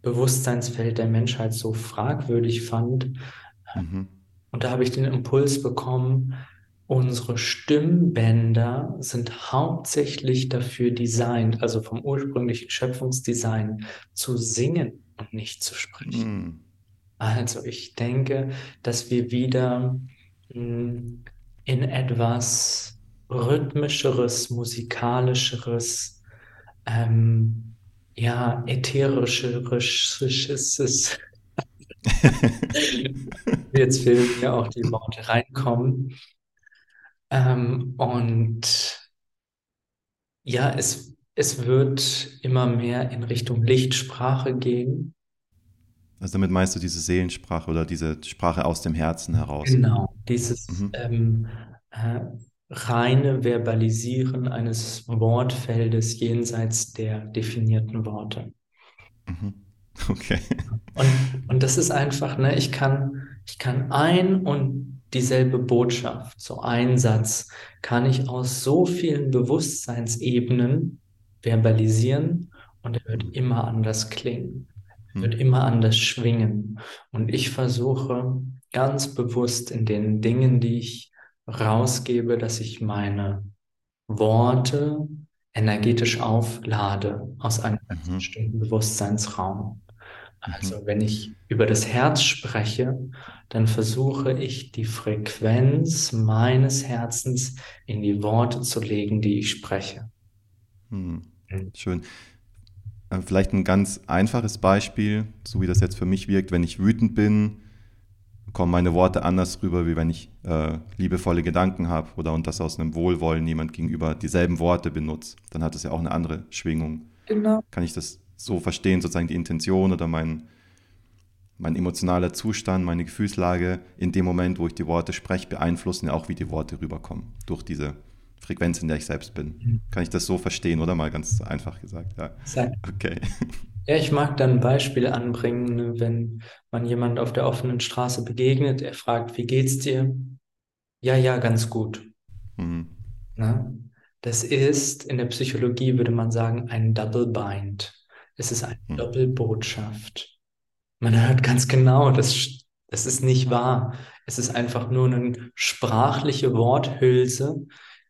[SPEAKER 2] Bewusstseinsfeld der Menschheit so fragwürdig fand. Mhm. Und da habe ich den Impuls bekommen, Unsere Stimmbänder sind hauptsächlich dafür designt, also vom ursprünglichen Schöpfungsdesign, zu singen und nicht zu sprechen. Mm. Also ich denke, dass wir wieder hm, in etwas rhythmischeres, musikalischeres, ähm, ja, ätherischeres, jetzt fehlen mir auch die Worte reinkommen, ähm, und ja, es, es wird immer mehr in Richtung Lichtsprache gehen.
[SPEAKER 1] Also damit meinst du diese Seelensprache oder diese Sprache aus dem Herzen heraus?
[SPEAKER 2] Genau, dieses mhm. ähm, äh, reine Verbalisieren eines Wortfeldes jenseits der definierten Worte.
[SPEAKER 1] Mhm. Okay.
[SPEAKER 2] Und, und das ist einfach, ne, ich kann, ich kann ein und dieselbe Botschaft, so ein Satz, kann ich aus so vielen Bewusstseinsebenen verbalisieren und er wird immer anders klingen, er wird hm. immer anders schwingen. Und ich versuche ganz bewusst in den Dingen, die ich rausgebe, dass ich meine Worte energetisch auflade aus einem mhm. bestimmten Bewusstseinsraum. Also mhm. wenn ich über das Herz spreche, dann versuche ich die Frequenz meines Herzens in die Worte zu legen, die ich spreche.
[SPEAKER 1] Hm. Mhm. Schön. Äh, vielleicht ein ganz einfaches Beispiel, so wie das jetzt für mich wirkt, wenn ich wütend bin, kommen meine Worte anders rüber, wie wenn ich äh, liebevolle Gedanken habe oder und das aus einem Wohlwollen jemand gegenüber dieselben Worte benutzt. Dann hat es ja auch eine andere Schwingung. Genau. Kann ich das so verstehen, sozusagen die Intention oder mein, mein emotionaler Zustand, meine Gefühlslage in dem Moment, wo ich die Worte spreche, beeinflussen ja auch, wie die Worte rüberkommen durch diese Frequenz, in der ich selbst bin. Mhm. Kann ich das so verstehen oder mal ganz einfach gesagt? Ja.
[SPEAKER 2] Okay. Ja, ich mag dann ein Beispiel anbringen, wenn man jemand auf der offenen Straße begegnet, er fragt, wie geht's dir? Ja, ja, ganz gut. Mhm. Na? Das ist, in der Psychologie würde man sagen, ein Double Bind. Es ist eine mhm. Doppelbotschaft. Man hört ganz genau, das, das ist nicht wahr. Es ist einfach nur eine sprachliche Worthülse,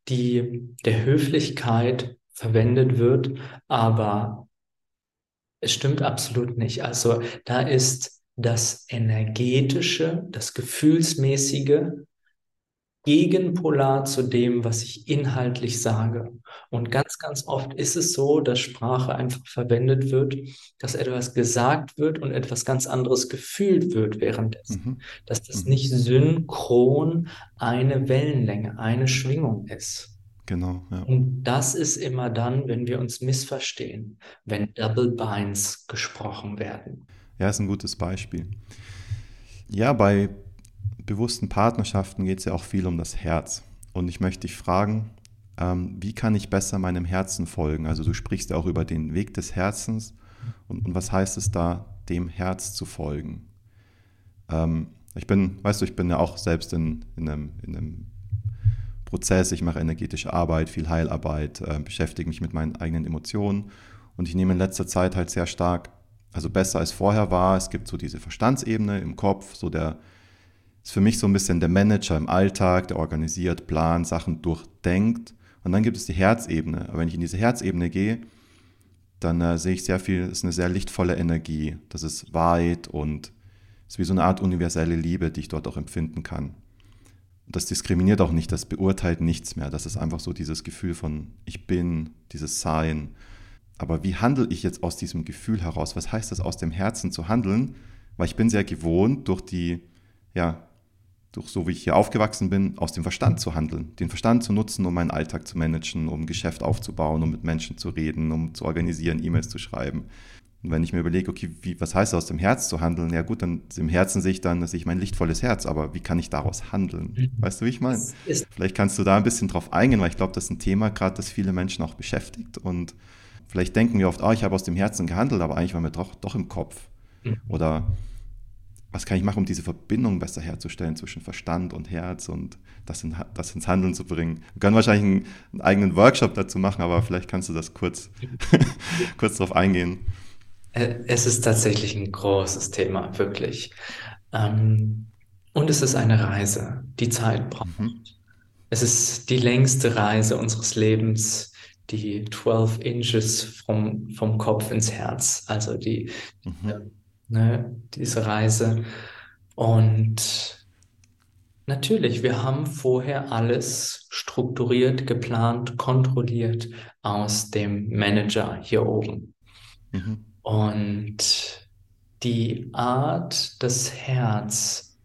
[SPEAKER 2] die der Höflichkeit verwendet wird, aber es stimmt absolut nicht. Also da ist das energetische, das gefühlsmäßige gegenpolar zu dem, was ich inhaltlich sage. Und ganz, ganz oft ist es so, dass Sprache einfach verwendet wird, dass etwas gesagt wird und etwas ganz anderes gefühlt wird währenddessen. Mhm. Dass das mhm. nicht synchron eine Wellenlänge, eine Schwingung ist.
[SPEAKER 1] Genau.
[SPEAKER 2] Ja. Und das ist immer dann, wenn wir uns missverstehen, wenn Double Binds gesprochen werden.
[SPEAKER 1] Ja, ist ein gutes Beispiel. Ja, bei bewussten Partnerschaften geht es ja auch viel um das Herz. Und ich möchte dich fragen, ähm, wie kann ich besser meinem Herzen folgen? Also du sprichst ja auch über den Weg des Herzens. Und, und was heißt es da, dem Herz zu folgen? Ähm, ich bin, weißt du, ich bin ja auch selbst in, in, einem, in einem Prozess, ich mache energetische Arbeit, viel Heilarbeit, äh, beschäftige mich mit meinen eigenen Emotionen. Und ich nehme in letzter Zeit halt sehr stark, also besser als vorher war. Es gibt so diese Verstandsebene im Kopf, so der ist für mich so ein bisschen der Manager im Alltag, der organisiert, plant, Sachen durchdenkt. Und dann gibt es die Herzebene. Aber wenn ich in diese Herzebene gehe, dann äh, sehe ich sehr viel, es ist eine sehr lichtvolle Energie. Das ist weit und ist wie so eine Art universelle Liebe, die ich dort auch empfinden kann. Und das diskriminiert auch nicht, das beurteilt nichts mehr. Das ist einfach so dieses Gefühl von ich bin, dieses Sein. Aber wie handle ich jetzt aus diesem Gefühl heraus? Was heißt das, aus dem Herzen zu handeln? Weil ich bin sehr gewohnt, durch die ja, durch so wie ich hier aufgewachsen bin, aus dem Verstand zu handeln, den Verstand zu nutzen, um meinen Alltag zu managen, um Geschäft aufzubauen, um mit Menschen zu reden, um zu organisieren, E-Mails zu schreiben. Und wenn ich mir überlege, okay, wie, was heißt es, aus dem Herz zu handeln? Ja gut, dann im Herzen sehe ich dann, dass ich mein lichtvolles Herz, aber wie kann ich daraus handeln? Mhm. Weißt du, wie ich meine? Vielleicht kannst du da ein bisschen drauf eingehen, weil ich glaube, das ist ein Thema gerade, das viele Menschen auch beschäftigt und vielleicht denken wir oft, oh, ich habe aus dem Herzen gehandelt, aber eigentlich war mir doch, doch im Kopf. Mhm. Oder was kann ich machen, um diese Verbindung besser herzustellen zwischen Verstand und Herz und das, in, das ins Handeln zu bringen? Wir können wahrscheinlich einen, einen eigenen Workshop dazu machen, aber vielleicht kannst du das kurz, kurz darauf eingehen.
[SPEAKER 2] Äh, es ist tatsächlich ein großes Thema, wirklich. Ähm, und es ist eine Reise, die Zeit braucht. Mhm. Es ist die längste Reise unseres Lebens, die 12 Inches vom, vom Kopf ins Herz. Also die, mhm ne, diese Reise. Und natürlich, wir haben vorher alles strukturiert, geplant, kontrolliert aus dem Manager hier oben. Mhm. Und die Art, das Herz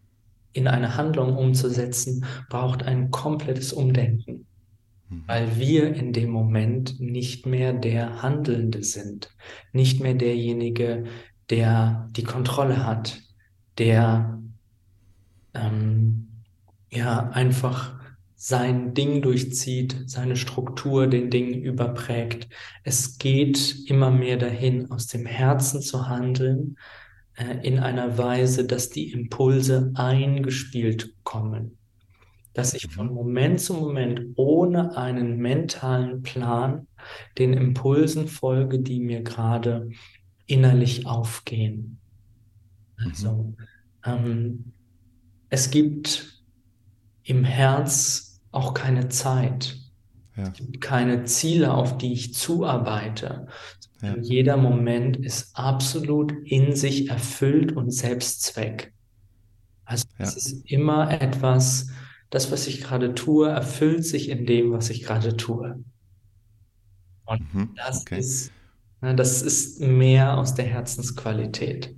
[SPEAKER 2] in eine Handlung umzusetzen, braucht ein komplettes Umdenken mhm. weil wir in dem Moment nicht mehr der Handelnde sind, nicht mehr derjenige, der die Kontrolle hat, der ähm, ja einfach sein Ding durchzieht, seine Struktur den Dingen überprägt. Es geht immer mehr dahin, aus dem Herzen zu handeln, äh, in einer Weise, dass die Impulse eingespielt kommen. Dass ich von Moment zu Moment ohne einen mentalen Plan den Impulsen folge, die mir gerade innerlich aufgehen. Also mhm. ähm, es gibt im Herz auch keine Zeit. Ja. Es gibt keine Ziele, auf die ich zuarbeite. Ja. Jeder Moment ist absolut in sich erfüllt und Selbstzweck. Also ja. es ist immer etwas, das, was ich gerade tue, erfüllt sich in dem, was ich gerade tue. Und mhm, das okay. ist, das ist mehr aus der Herzensqualität.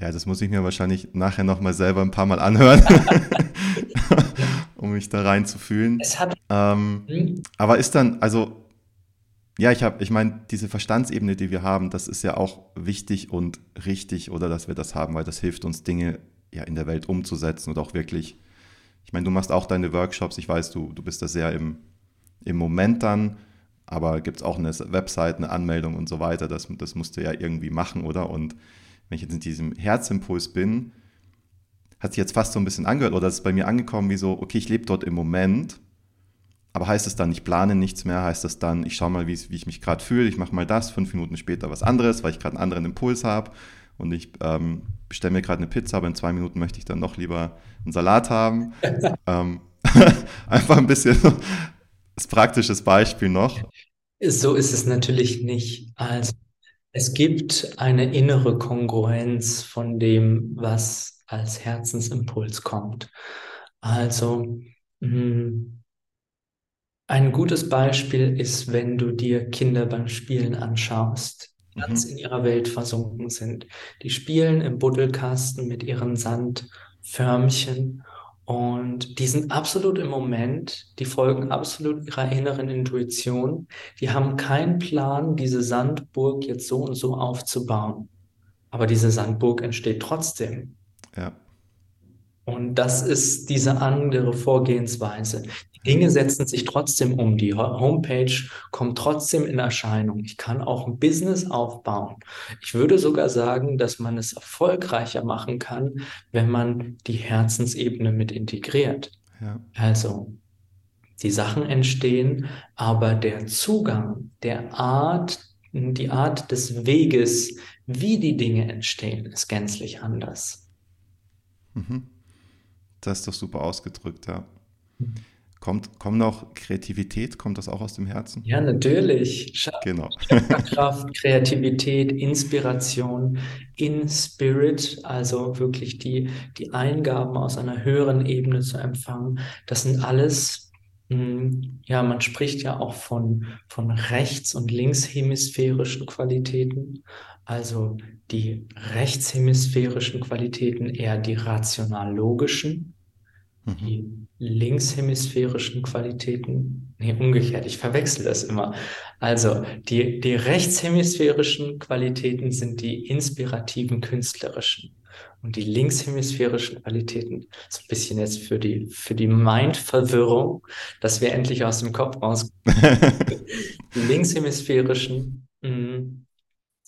[SPEAKER 1] Ja, das muss ich mir wahrscheinlich nachher nochmal selber ein paar Mal anhören, um mich da reinzufühlen. Es hat. Ähm, hm? aber ist dann, also, ja, ich habe, ich meine, diese Verstandsebene, die wir haben, das ist ja auch wichtig und richtig, oder dass wir das haben, weil das hilft uns, Dinge ja in der Welt umzusetzen und auch wirklich. Ich meine, du machst auch deine Workshops, ich weiß, du, du bist da sehr im, im Moment dann, aber gibt es auch eine Website, eine Anmeldung und so weiter, das, das musst du ja irgendwie machen, oder? Und wenn ich jetzt in diesem Herzimpuls bin, hat sich jetzt fast so ein bisschen angehört oder ist bei mir angekommen wie so, okay, ich lebe dort im Moment, aber heißt es dann, ich plane nichts mehr, heißt das dann, ich schaue mal, wie, ich mich gerade fühle, ich mache mal das, fünf Minuten später was anderes, weil ich gerade einen anderen Impuls habe und ich ähm, bestelle mir gerade eine Pizza, aber in zwei Minuten möchte ich dann noch lieber einen Salat haben. ähm, einfach ein bisschen praktisches Beispiel noch.
[SPEAKER 2] So ist es natürlich nicht. Also es gibt eine innere Kongruenz von dem, was als Herzensimpuls kommt. Also hm, ein gutes Beispiel ist, wenn du dir Kinder beim Spielen anschaust, die ganz mhm. in ihrer Welt versunken sind. Die spielen im Buddelkasten mit ihren Sandförmchen und die sind absolut im Moment, die folgen absolut ihrer inneren Intuition. Die haben keinen Plan, diese Sandburg jetzt so und so aufzubauen. Aber diese Sandburg entsteht trotzdem.
[SPEAKER 1] Ja.
[SPEAKER 2] Und das ist diese andere Vorgehensweise. Die Dinge setzen sich trotzdem um. Die Homepage kommt trotzdem in Erscheinung. Ich kann auch ein Business aufbauen. Ich würde sogar sagen, dass man es erfolgreicher machen kann, wenn man die Herzensebene mit integriert. Ja. Also, die Sachen entstehen, aber der Zugang, der Art, die Art des Weges, wie die Dinge entstehen, ist gänzlich anders.
[SPEAKER 1] Mhm. Das ist doch super ausgedrückt, ja. Kommt, kommt noch Kreativität, kommt das auch aus dem Herzen?
[SPEAKER 2] Ja, natürlich. Sch
[SPEAKER 1] genau.
[SPEAKER 2] Kraft, Kreativität, Inspiration, in Spirit, also wirklich die, die Eingaben aus einer höheren Ebene zu empfangen. Das sind alles, hm, ja, man spricht ja auch von, von rechts- und linkshemisphärischen Qualitäten. Also die rechtshemisphärischen Qualitäten eher die rational-logischen, mhm. die linkshemisphärischen Qualitäten, nee, umgekehrt, ich verwechsel das immer. Also die, die rechtshemisphärischen Qualitäten sind die inspirativen künstlerischen. Und die linkshemisphärischen Qualitäten, so ein bisschen jetzt für die, für die Mind-Verwirrung, dass wir endlich aus dem Kopf rauskommen. die linkshemisphärischen mh, mm,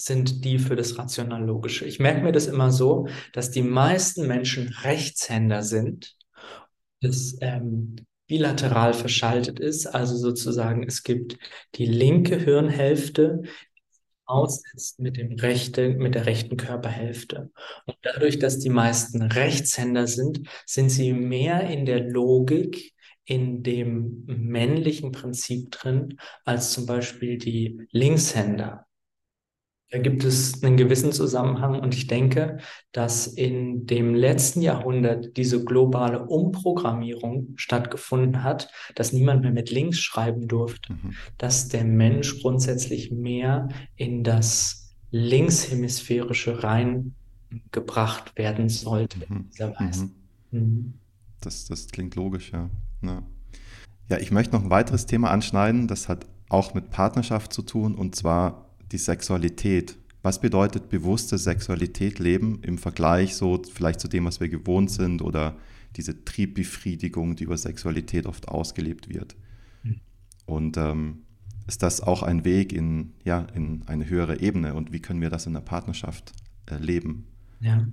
[SPEAKER 2] sind die für das Rational-Logische. Ich merke mir das immer so, dass die meisten Menschen Rechtshänder sind, das ähm, bilateral verschaltet ist, also sozusagen es gibt die linke Hirnhälfte, aussetzt mit, dem rechte, mit der rechten Körperhälfte. Und dadurch, dass die meisten Rechtshänder sind, sind sie mehr in der Logik, in dem männlichen Prinzip drin, als zum Beispiel die Linkshänder. Da gibt es einen gewissen Zusammenhang und ich denke, dass in dem letzten Jahrhundert diese globale Umprogrammierung stattgefunden hat, dass niemand mehr mit links schreiben durfte, mhm. dass der Mensch grundsätzlich mehr in das linkshemisphärische reingebracht werden sollte mhm. in dieser Weise.
[SPEAKER 1] Mhm. mhm. Das, das klingt logisch, ja. ja. Ja, ich möchte noch ein weiteres Thema anschneiden, das hat auch mit Partnerschaft zu tun und zwar die Sexualität. Was bedeutet bewusste Sexualität leben im Vergleich so vielleicht zu dem, was wir gewohnt sind oder diese Triebbefriedigung, die über Sexualität oft ausgelebt wird? Mhm. Und ähm, ist das auch ein Weg in, ja, in eine höhere Ebene und wie können wir das in der Partnerschaft äh, leben?
[SPEAKER 2] Ja.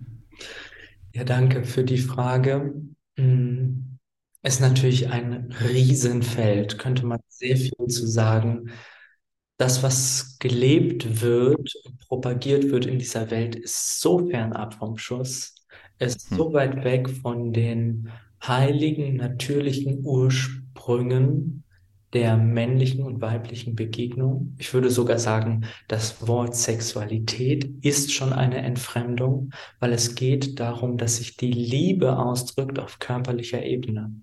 [SPEAKER 2] ja, danke für die Frage. Hm, ist natürlich ein Riesenfeld, könnte man sehr viel zu sagen das, was gelebt wird und propagiert wird in dieser Welt, ist so fernab vom Schuss, ist hm. so weit weg von den heiligen, natürlichen Ursprüngen der männlichen und weiblichen Begegnung. Ich würde sogar sagen, das Wort Sexualität ist schon eine Entfremdung, weil es geht darum, dass sich die Liebe ausdrückt auf körperlicher Ebene.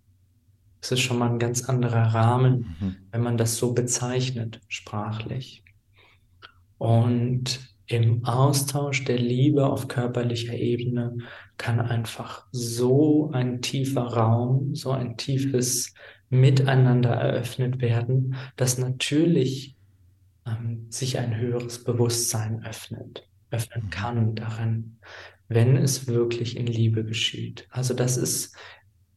[SPEAKER 2] Es ist schon mal ein ganz anderer Rahmen, mhm. wenn man das so bezeichnet, sprachlich. Und im Austausch der Liebe auf körperlicher Ebene kann einfach so ein tiefer Raum, so ein tiefes Miteinander eröffnet werden, dass natürlich ähm, sich ein höheres Bewusstsein öffnet, öffnen mhm. kann darin, wenn es wirklich in Liebe geschieht. Also das ist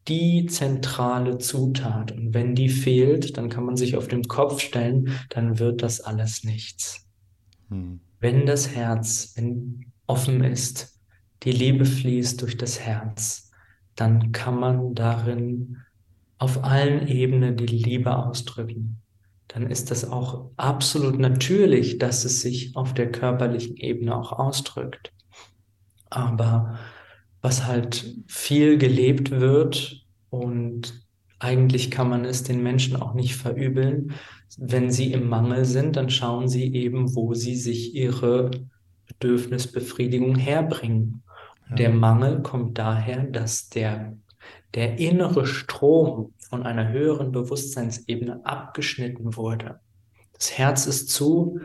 [SPEAKER 2] die zentrale Zutat. Und wenn die fehlt, dann kann man sich auf den Kopf stellen, dann wird das alles nichts. Hm. Wenn das Herz wenn offen ist, die Liebe fließt durch das Herz, dann kann man darin auf allen Ebenen die Liebe ausdrücken. Dann ist das auch absolut natürlich, dass es sich auf der körperlichen Ebene auch ausdrückt. Aber was halt viel gelebt wird und eigentlich kann man es den Menschen auch nicht verübeln. Wenn sie im Mangel sind, dann schauen sie eben, wo sie sich ihre Bedürfnisbefriedigung herbringen. Ja. Der Mangel kommt daher, dass der, der innere Strom von einer höheren Bewusstseinsebene abgeschnitten wurde. Das Herz ist zu,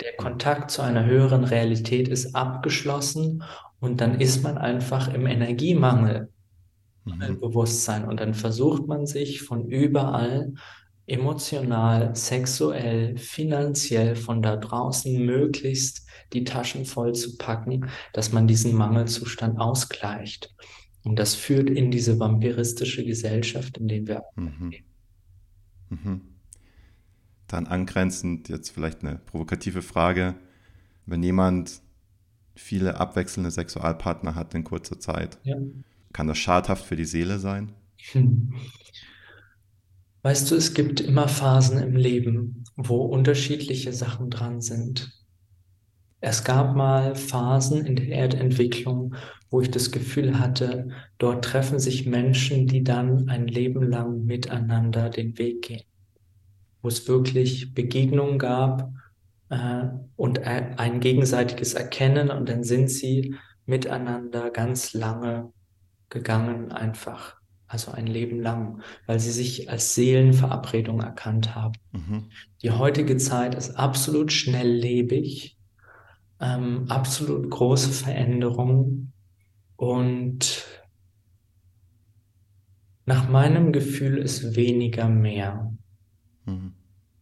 [SPEAKER 2] der Kontakt zu einer höheren Realität ist abgeschlossen und dann ist man einfach im Energiemangel, mhm. Bewusstsein. Und dann versucht man sich von überall emotional, sexuell, finanziell von da draußen möglichst die Taschen voll zu packen, dass man diesen Mangelzustand ausgleicht. Und das führt in diese vampiristische Gesellschaft, in der wir mhm. leben.
[SPEAKER 1] Mhm. Dann angrenzend jetzt vielleicht eine provokative Frage. Wenn jemand viele abwechselnde Sexualpartner hat in kurzer Zeit. Ja. Kann das schadhaft für die Seele sein? Hm.
[SPEAKER 2] Weißt du, es gibt immer Phasen im Leben, wo unterschiedliche Sachen dran sind. Es gab mal Phasen in der Erdentwicklung, wo ich das Gefühl hatte, dort treffen sich Menschen, die dann ein Leben lang miteinander den Weg gehen. Wo es wirklich Begegnungen gab, äh, und ein gegenseitiges Erkennen und dann sind sie miteinander ganz lange gegangen, einfach, also ein Leben lang, weil sie sich als Seelenverabredung erkannt haben. Mhm. Die heutige Zeit ist absolut schnelllebig, ähm, absolut große Veränderungen und nach meinem Gefühl ist weniger mehr. Mhm.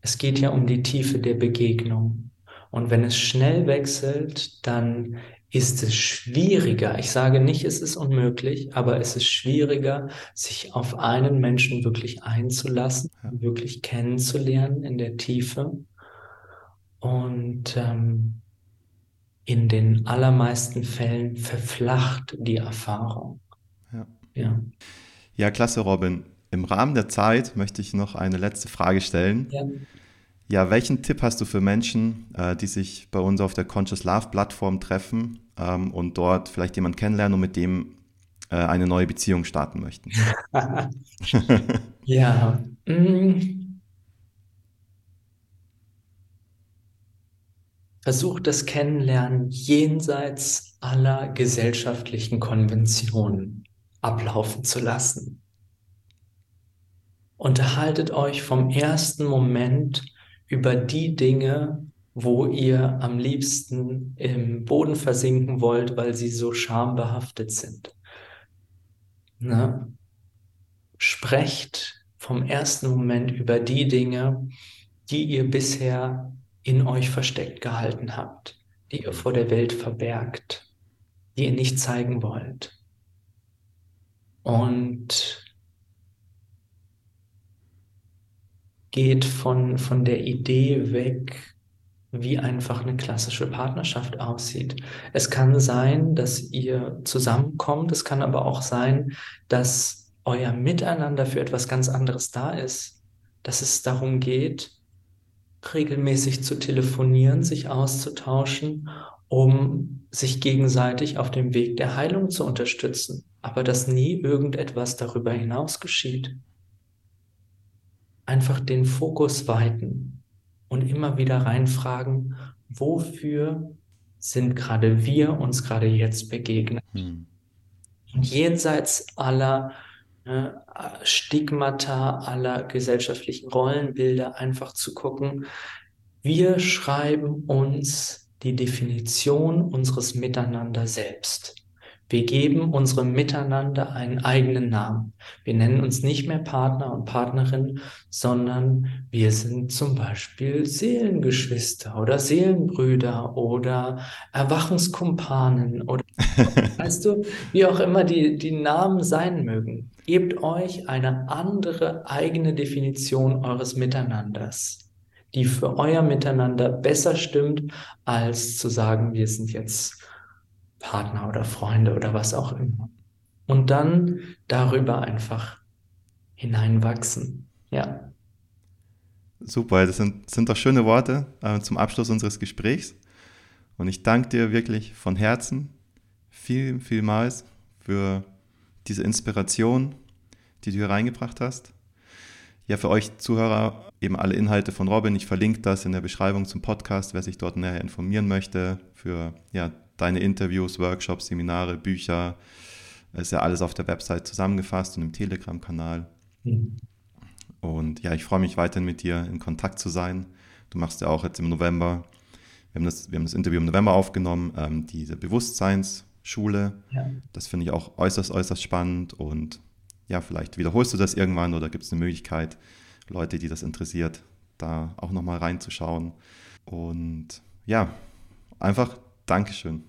[SPEAKER 2] Es geht ja um die Tiefe der Begegnung. Und wenn es schnell wechselt, dann ist es schwieriger. Ich sage nicht, es ist unmöglich, aber es ist schwieriger, sich auf einen Menschen wirklich einzulassen, wirklich kennenzulernen in der Tiefe. Und ähm, in den allermeisten Fällen verflacht die Erfahrung.
[SPEAKER 1] Ja. ja. Ja, klasse, Robin. Im Rahmen der Zeit möchte ich noch eine letzte Frage stellen. Ja. Ja, welchen Tipp hast du für Menschen, äh, die sich bei uns auf der Conscious Love Plattform treffen ähm, und dort vielleicht jemanden kennenlernen und mit dem äh, eine neue Beziehung starten möchten?
[SPEAKER 2] ja. Mm. Versuch das Kennenlernen jenseits aller gesellschaftlichen Konventionen ablaufen zu lassen. Unterhaltet euch vom ersten Moment über die Dinge, wo ihr am liebsten im Boden versinken wollt, weil sie so schambehaftet sind. Ne? Sprecht vom ersten Moment über die Dinge, die ihr bisher in euch versteckt gehalten habt, die ihr vor der Welt verbergt, die ihr nicht zeigen wollt. Und geht von, von der Idee weg, wie einfach eine klassische Partnerschaft aussieht. Es kann sein, dass ihr zusammenkommt, es kann aber auch sein, dass euer Miteinander für etwas ganz anderes da ist, dass es darum geht, regelmäßig zu telefonieren, sich auszutauschen, um sich gegenseitig auf dem Weg der Heilung zu unterstützen, aber dass nie irgendetwas darüber hinaus geschieht einfach den Fokus weiten und immer wieder reinfragen, wofür sind gerade wir uns gerade jetzt begegnet. Hm. Jenseits aller ne, Stigmata aller gesellschaftlichen Rollenbilder einfach zu gucken, wir schreiben uns die Definition unseres Miteinander selbst. Wir geben unserem Miteinander einen eigenen Namen. Wir nennen uns nicht mehr Partner und Partnerin, sondern wir sind zum Beispiel Seelengeschwister oder Seelenbrüder oder Erwachungskumpanen oder weißt du, wie auch immer die, die Namen sein mögen. Gebt euch eine andere eigene Definition eures Miteinanders, die für euer Miteinander besser stimmt, als zu sagen, wir sind jetzt Partner oder Freunde oder was auch immer. Und dann darüber einfach hineinwachsen. Ja.
[SPEAKER 1] Super, das sind, sind doch schöne Worte äh, zum Abschluss unseres Gesprächs. Und ich danke dir wirklich von Herzen viel, vielmals für diese Inspiration, die du hier reingebracht hast. Ja, für euch Zuhörer eben alle Inhalte von Robin. Ich verlinke das in der Beschreibung zum Podcast, wer sich dort näher informieren möchte für ja, deine Interviews, Workshops, Seminare, Bücher. Ist ja alles auf der Website zusammengefasst und im Telegram-Kanal. Mhm. Und ja, ich freue mich weiterhin mit dir in Kontakt zu sein. Du machst ja auch jetzt im November, wir haben das, wir haben das Interview im November aufgenommen, ähm, diese Bewusstseinsschule. Ja. Das finde ich auch äußerst, äußerst spannend. Und ja, vielleicht wiederholst du das irgendwann oder gibt es eine Möglichkeit, Leute, die das interessiert, da auch nochmal reinzuschauen. Und ja, einfach Dankeschön.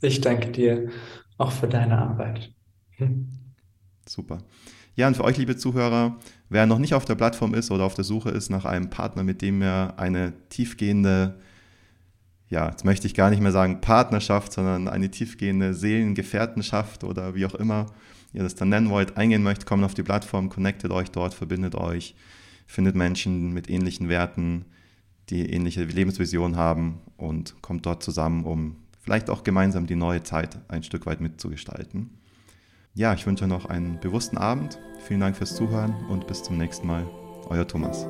[SPEAKER 2] Ich danke dir auch für deine Arbeit.
[SPEAKER 1] Super. Ja, und für euch, liebe Zuhörer, wer noch nicht auf der Plattform ist oder auf der Suche ist nach einem Partner, mit dem er eine tiefgehende, ja, jetzt möchte ich gar nicht mehr sagen Partnerschaft, sondern eine tiefgehende Seelengefährtenschaft oder wie auch immer ihr das dann nennen wollt, eingehen möchtet, kommt auf die Plattform, connectet euch dort, verbindet euch, findet Menschen mit ähnlichen Werten, die ähnliche Lebensvision haben und kommt dort zusammen, um vielleicht auch gemeinsam die neue Zeit ein Stück weit mitzugestalten. Ja, ich wünsche noch einen bewussten Abend. Vielen Dank fürs Zuhören und bis zum nächsten Mal. Euer Thomas.